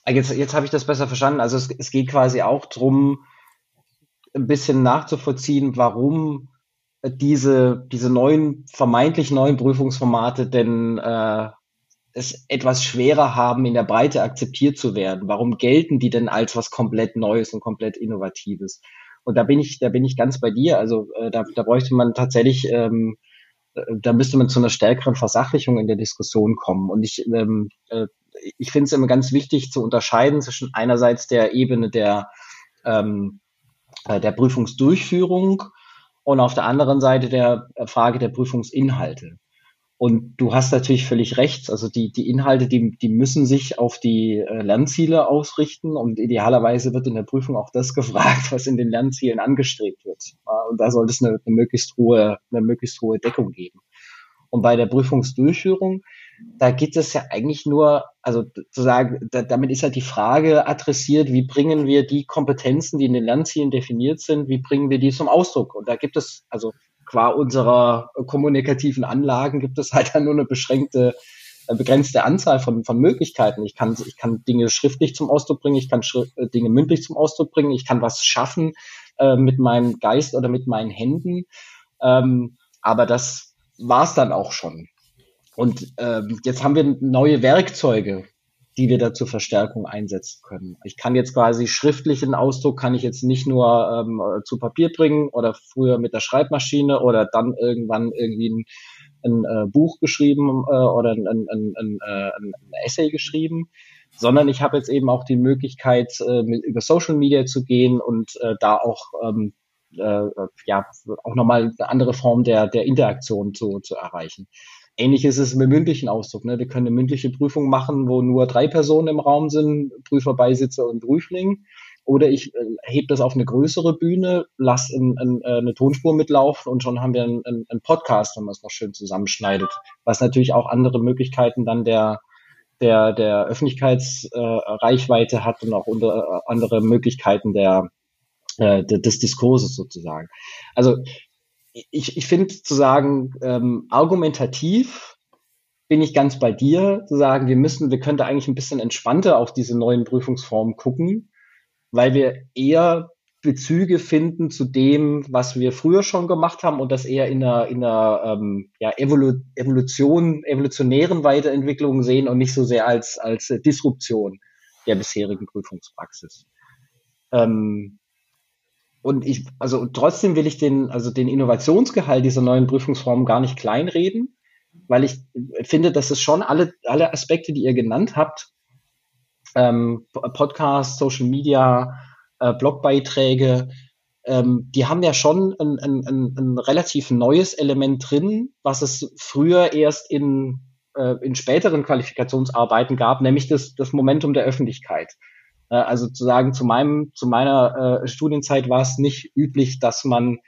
Ah, jetzt, jetzt habe ich das besser verstanden. Also es, es geht quasi auch darum, ein bisschen nachzuvollziehen, warum diese, diese neuen, vermeintlich neuen Prüfungsformate denn äh, es etwas schwerer haben, in der Breite akzeptiert zu werden. Warum gelten die denn als was komplett Neues und komplett Innovatives? Und da bin ich, da bin ich ganz bei dir. Also äh, da, da bräuchte man tatsächlich, ähm, äh, da müsste man zu einer stärkeren Versachlichung in der Diskussion kommen. Und ich ähm, äh, ich finde es immer ganz wichtig zu unterscheiden zwischen einerseits der Ebene der, ähm, äh, der Prüfungsdurchführung und auf der anderen Seite der Frage der Prüfungsinhalte. Und du hast natürlich völlig recht. Also die, die Inhalte, die, die müssen sich auf die äh, Lernziele ausrichten und idealerweise wird in der Prüfung auch das gefragt, was in den Lernzielen angestrebt wird. Und da sollte es eine, eine möglichst hohe, eine möglichst hohe Deckung geben. Und bei der Prüfungsdurchführung da geht es ja eigentlich nur, also zu sagen, da, damit ist halt die Frage adressiert, wie bringen wir die Kompetenzen, die in den Lernzielen definiert sind, wie bringen wir die zum Ausdruck? Und da gibt es, also qua unserer kommunikativen Anlagen gibt es halt dann nur eine beschränkte, äh, begrenzte Anzahl von, von Möglichkeiten. Ich kann, ich kann Dinge schriftlich zum Ausdruck bringen, ich kann äh, Dinge mündlich zum Ausdruck bringen, ich kann was schaffen äh, mit meinem Geist oder mit meinen Händen. Ähm, aber das war's dann auch schon. Und ähm, jetzt haben wir neue Werkzeuge, die wir da zur Verstärkung einsetzen können. Ich kann jetzt quasi schriftlichen Ausdruck kann ich jetzt nicht nur ähm, zu Papier bringen oder früher mit der Schreibmaschine oder dann irgendwann irgendwie ein, ein äh, Buch geschrieben äh, oder ein, ein, ein, ein, äh, Essay geschrieben, sondern ich habe jetzt eben auch die Möglichkeit, äh, mit, über Social Media zu gehen und äh, da auch ähm, äh, ja auch nochmal eine andere Form der, der Interaktion zu, zu erreichen. Ähnlich ist es mit mündlichen Ausdruck. Ne? Wir können eine mündliche Prüfung machen, wo nur drei Personen im Raum sind, Prüfer, Beisitzer und Prüfling. Oder ich äh, hebe das auf eine größere Bühne, lasse ein, ein, äh, eine Tonspur mitlaufen und schon haben wir einen, einen Podcast, wenn man es noch schön zusammenschneidet. Was natürlich auch andere Möglichkeiten dann der, der, der Öffentlichkeitsreichweite äh, hat und auch unter, äh, andere Möglichkeiten der, äh, des Diskurses sozusagen. Also ich, ich finde zu sagen, ähm, argumentativ bin ich ganz bei dir, zu sagen, wir müssen, wir könnten eigentlich ein bisschen entspannter auf diese neuen Prüfungsformen gucken, weil wir eher Bezüge finden zu dem, was wir früher schon gemacht haben und das eher in einer, in einer ähm, ja, Evolu Evolution, evolutionären Weiterentwicklung sehen und nicht so sehr als, als Disruption der bisherigen Prüfungspraxis. Ähm, und ich, also trotzdem will ich den, also den Innovationsgehalt dieser neuen Prüfungsformen gar nicht kleinreden, weil ich finde, dass es schon alle, alle Aspekte, die ihr genannt habt, ähm, Podcast, Social Media, äh, Blogbeiträge, ähm, die haben ja schon ein, ein, ein, ein relativ neues Element drin, was es früher erst in, äh, in späteren Qualifikationsarbeiten gab, nämlich das, das Momentum der Öffentlichkeit. Äh, also zu sagen, zu meinem, zu meiner äh, Studienzeit war es nicht üblich, dass man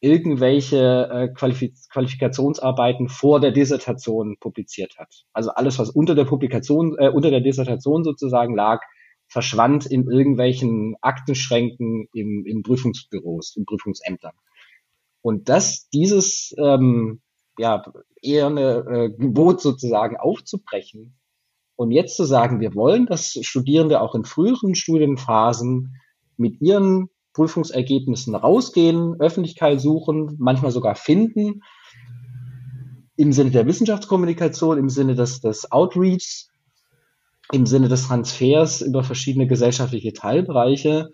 irgendwelche äh, Qualif Qualifikationsarbeiten vor der Dissertation publiziert hat. Also alles, was unter der Publikation, äh, unter der Dissertation sozusagen lag, verschwand in irgendwelchen Aktenschränken im, in Prüfungsbüros, in Prüfungsämtern. Und das, dieses ähm, ja, eher eine äh, Gebot sozusagen aufzubrechen, und jetzt zu sagen, wir wollen, dass Studierende auch in früheren Studienphasen mit ihren Prüfungsergebnissen rausgehen, Öffentlichkeit suchen, manchmal sogar finden, im Sinne der Wissenschaftskommunikation, im Sinne des, des Outreachs, im Sinne des Transfers über verschiedene gesellschaftliche Teilbereiche,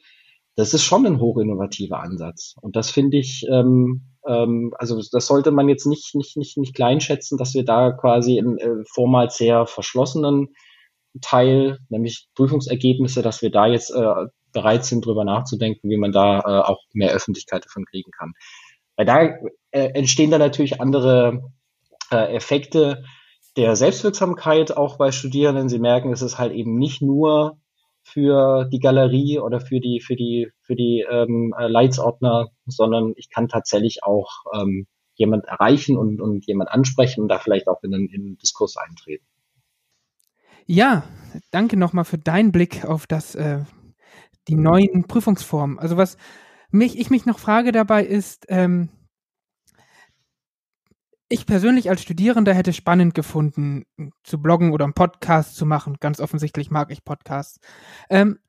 das ist schon ein hochinnovativer Ansatz. Und das finde ich, ähm, ähm, also das sollte man jetzt nicht, nicht, nicht, nicht kleinschätzen, dass wir da quasi im äh, vormals sehr verschlossenen Teil, nämlich Prüfungsergebnisse, dass wir da jetzt äh, bereit sind, drüber nachzudenken, wie man da äh, auch mehr Öffentlichkeit davon kriegen kann. Weil da äh, entstehen dann natürlich andere äh, Effekte der Selbstwirksamkeit auch bei Studierenden. Sie merken, es ist halt eben nicht nur für die Galerie oder für die für die für die ähm, äh, Leitsordner, sondern ich kann tatsächlich auch ähm, jemand erreichen und, und jemand ansprechen und da vielleicht auch in in den Diskurs eintreten. Ja, danke nochmal für deinen Blick auf das äh, die neuen Prüfungsformen. Also was mich ich mich noch frage dabei ist ähm, ich persönlich als Studierender hätte spannend gefunden, zu bloggen oder einen Podcast zu machen. Ganz offensichtlich mag ich Podcasts. Ähm,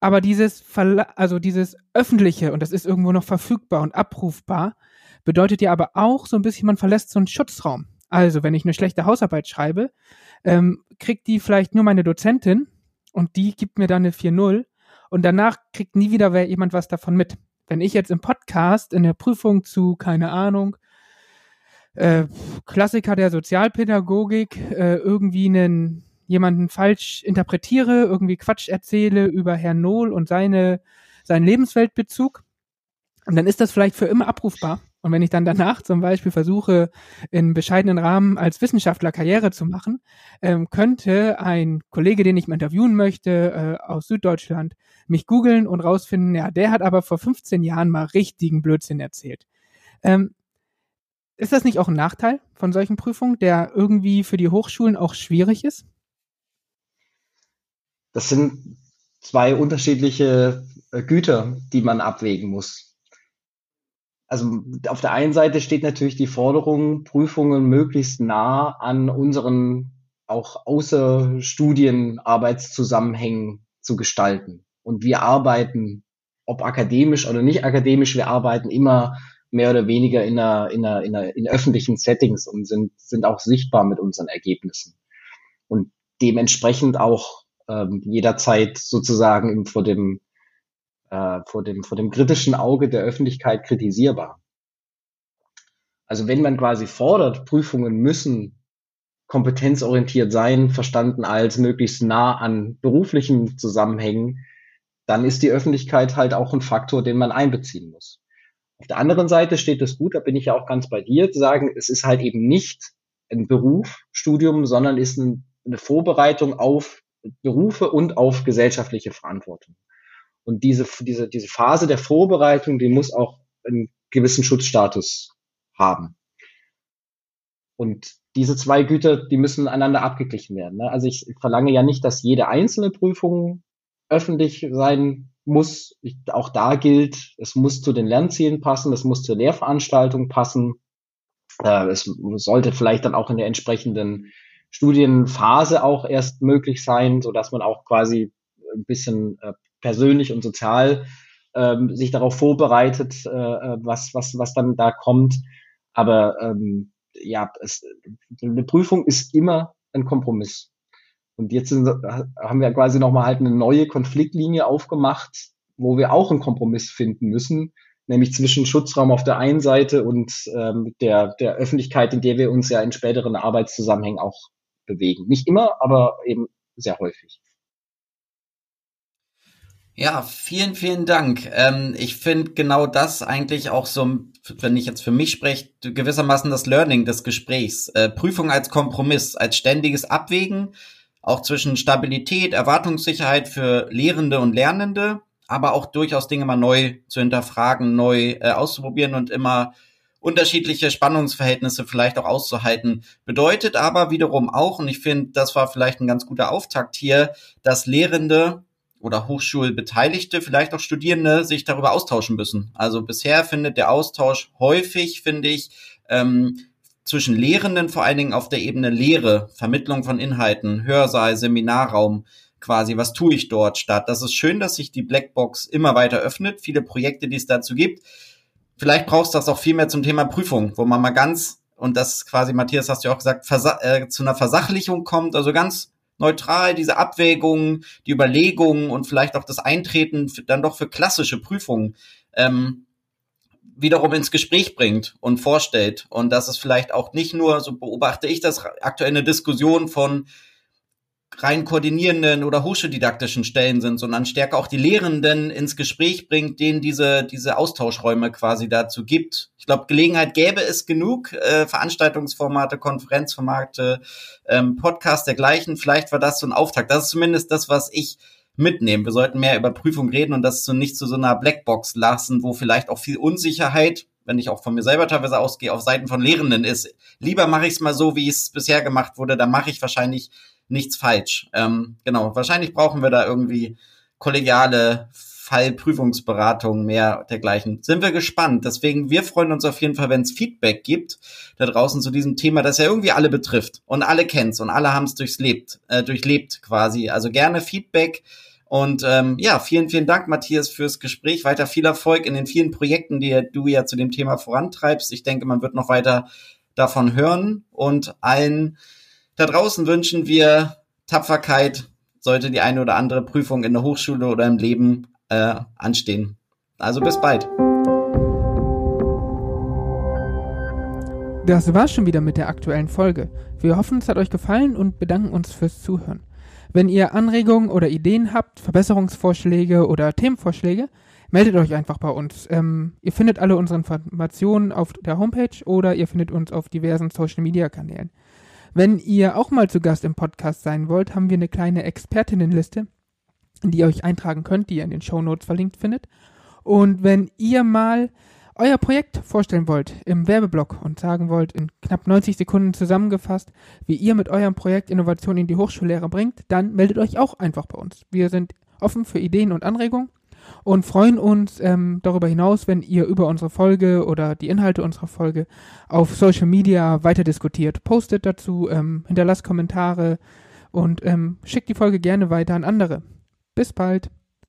aber dieses, Verla also dieses öffentliche und das ist irgendwo noch verfügbar und abrufbar, bedeutet ja aber auch so ein bisschen, man verlässt so einen Schutzraum. Also, wenn ich eine schlechte Hausarbeit schreibe, ähm, kriegt die vielleicht nur meine Dozentin und die gibt mir dann eine 4-0 und danach kriegt nie wieder jemand was davon mit. Wenn ich jetzt im Podcast in der Prüfung zu, keine Ahnung, äh, Klassiker der Sozialpädagogik äh, irgendwie einen jemanden falsch interpretiere, irgendwie Quatsch erzähle über Herrn Nohl und seine seinen Lebensweltbezug, und dann ist das vielleicht für immer abrufbar. Und wenn ich dann danach zum Beispiel versuche, in bescheidenen Rahmen als Wissenschaftler Karriere zu machen, ähm, könnte ein Kollege, den ich mal interviewen möchte, äh, aus Süddeutschland, mich googeln und rausfinden, ja, der hat aber vor 15 Jahren mal richtigen Blödsinn erzählt. Ähm, ist das nicht auch ein Nachteil von solchen Prüfungen, der irgendwie für die Hochschulen auch schwierig ist? Das sind zwei unterschiedliche äh, Güter, die man abwägen muss. Also auf der einen Seite steht natürlich die Forderung, Prüfungen möglichst nah an unseren auch außer Studienarbeitszusammenhängen zu gestalten. Und wir arbeiten, ob akademisch oder nicht akademisch, wir arbeiten immer mehr oder weniger in, einer, in, einer, in, einer, in öffentlichen Settings und sind, sind auch sichtbar mit unseren Ergebnissen. Und dementsprechend auch ähm, jederzeit sozusagen vor dem, äh, vor, dem, vor dem kritischen Auge der Öffentlichkeit kritisierbar. Also wenn man quasi fordert, Prüfungen müssen kompetenzorientiert sein, verstanden als möglichst nah an beruflichen Zusammenhängen, dann ist die Öffentlichkeit halt auch ein Faktor, den man einbeziehen muss. Auf der anderen Seite steht es gut, da bin ich ja auch ganz bei dir, zu sagen, es ist halt eben nicht ein Beruf, Studium, sondern ist ein, eine Vorbereitung auf Berufe und auf gesellschaftliche Verantwortung. Und diese, diese, diese Phase der Vorbereitung, die muss auch einen gewissen Schutzstatus haben. Und diese zwei Güter, die müssen einander abgeglichen werden. Ne? Also ich verlange ja nicht, dass jede einzelne Prüfung öffentlich sein muss, auch da gilt, es muss zu den Lernzielen passen, es muss zur Lehrveranstaltung passen. Äh, es sollte vielleicht dann auch in der entsprechenden Studienphase auch erst möglich sein, so dass man auch quasi ein bisschen äh, persönlich und sozial ähm, sich darauf vorbereitet, äh, äh, was, was, was dann da kommt. Aber ähm, ja, es, eine Prüfung ist immer ein Kompromiss. Und jetzt sind, haben wir quasi nochmal halt eine neue Konfliktlinie aufgemacht, wo wir auch einen Kompromiss finden müssen, nämlich zwischen Schutzraum auf der einen Seite und ähm, der, der Öffentlichkeit, in der wir uns ja in späteren Arbeitszusammenhängen auch bewegen. Nicht immer, aber eben sehr häufig. Ja, vielen, vielen Dank. Ähm, ich finde genau das eigentlich auch so, wenn ich jetzt für mich spreche, gewissermaßen das Learning des Gesprächs. Äh, Prüfung als Kompromiss, als ständiges Abwägen, auch zwischen Stabilität, Erwartungssicherheit für Lehrende und Lernende, aber auch durchaus Dinge mal neu zu hinterfragen, neu äh, auszuprobieren und immer unterschiedliche Spannungsverhältnisse vielleicht auch auszuhalten. Bedeutet aber wiederum auch, und ich finde, das war vielleicht ein ganz guter Auftakt hier, dass Lehrende oder Hochschulbeteiligte, vielleicht auch Studierende sich darüber austauschen müssen. Also bisher findet der Austausch häufig, finde ich, ähm, zwischen Lehrenden vor allen Dingen auf der Ebene Lehre, Vermittlung von Inhalten, Hörsaal, Seminarraum, quasi, was tue ich dort statt. Das ist schön, dass sich die Blackbox immer weiter öffnet, viele Projekte, die es dazu gibt. Vielleicht brauchst du das auch viel mehr zum Thema Prüfung, wo man mal ganz, und das quasi, Matthias, hast du auch gesagt, äh, zu einer Versachlichung kommt, also ganz neutral diese Abwägungen, die Überlegungen und vielleicht auch das Eintreten für, dann doch für klassische Prüfungen ähm, wiederum ins Gespräch bringt und vorstellt. Und dass es vielleicht auch nicht nur, so beobachte ich das, aktuell eine Diskussion von rein koordinierenden oder hochschuldidaktischen Stellen sind, sondern stärker auch die Lehrenden ins Gespräch bringt, denen diese, diese Austauschräume quasi dazu gibt. Ich glaube, Gelegenheit gäbe es genug, äh, Veranstaltungsformate, Konferenzformate, ähm, Podcast dergleichen. Vielleicht war das so ein Auftakt. Das ist zumindest das, was ich mitnehme. Wir sollten mehr über Prüfung reden und das so nicht zu so einer Blackbox lassen, wo vielleicht auch viel Unsicherheit wenn ich auch von mir selber teilweise ausgehe, auf Seiten von Lehrenden ist. Lieber mache ich es mal so, wie es bisher gemacht wurde, da mache ich wahrscheinlich nichts falsch. Ähm, genau, wahrscheinlich brauchen wir da irgendwie kollegiale Fallprüfungsberatung, mehr dergleichen. Sind wir gespannt. Deswegen, wir freuen uns auf jeden Fall, wenn es Feedback gibt da draußen zu diesem Thema, das ja irgendwie alle betrifft und alle kennt's und alle haben es durchlebt, äh, durchlebt quasi. Also gerne Feedback. Und ähm, ja, vielen, vielen Dank, Matthias, fürs Gespräch. Weiter viel Erfolg in den vielen Projekten, die du ja zu dem Thema vorantreibst. Ich denke, man wird noch weiter davon hören und allen da draußen wünschen wir Tapferkeit, sollte die eine oder andere Prüfung in der Hochschule oder im Leben äh, anstehen. Also bis bald. Das war's schon wieder mit der aktuellen Folge. Wir hoffen, es hat euch gefallen und bedanken uns fürs Zuhören. Wenn ihr Anregungen oder Ideen habt, Verbesserungsvorschläge oder Themenvorschläge, meldet euch einfach bei uns. Ähm, ihr findet alle unsere Informationen auf der Homepage oder ihr findet uns auf diversen Social Media Kanälen. Wenn ihr auch mal zu Gast im Podcast sein wollt, haben wir eine kleine Expertinnenliste, die ihr euch eintragen könnt, die ihr in den Show Notes verlinkt findet. Und wenn ihr mal euer Projekt vorstellen wollt im Werbeblock und sagen wollt, in knapp 90 Sekunden zusammengefasst, wie ihr mit eurem Projekt Innovation in die Hochschullehre bringt, dann meldet euch auch einfach bei uns. Wir sind offen für Ideen und Anregungen und freuen uns ähm, darüber hinaus, wenn ihr über unsere Folge oder die Inhalte unserer Folge auf Social Media weiter diskutiert. Postet dazu, ähm, hinterlasst Kommentare und ähm, schickt die Folge gerne weiter an andere. Bis bald.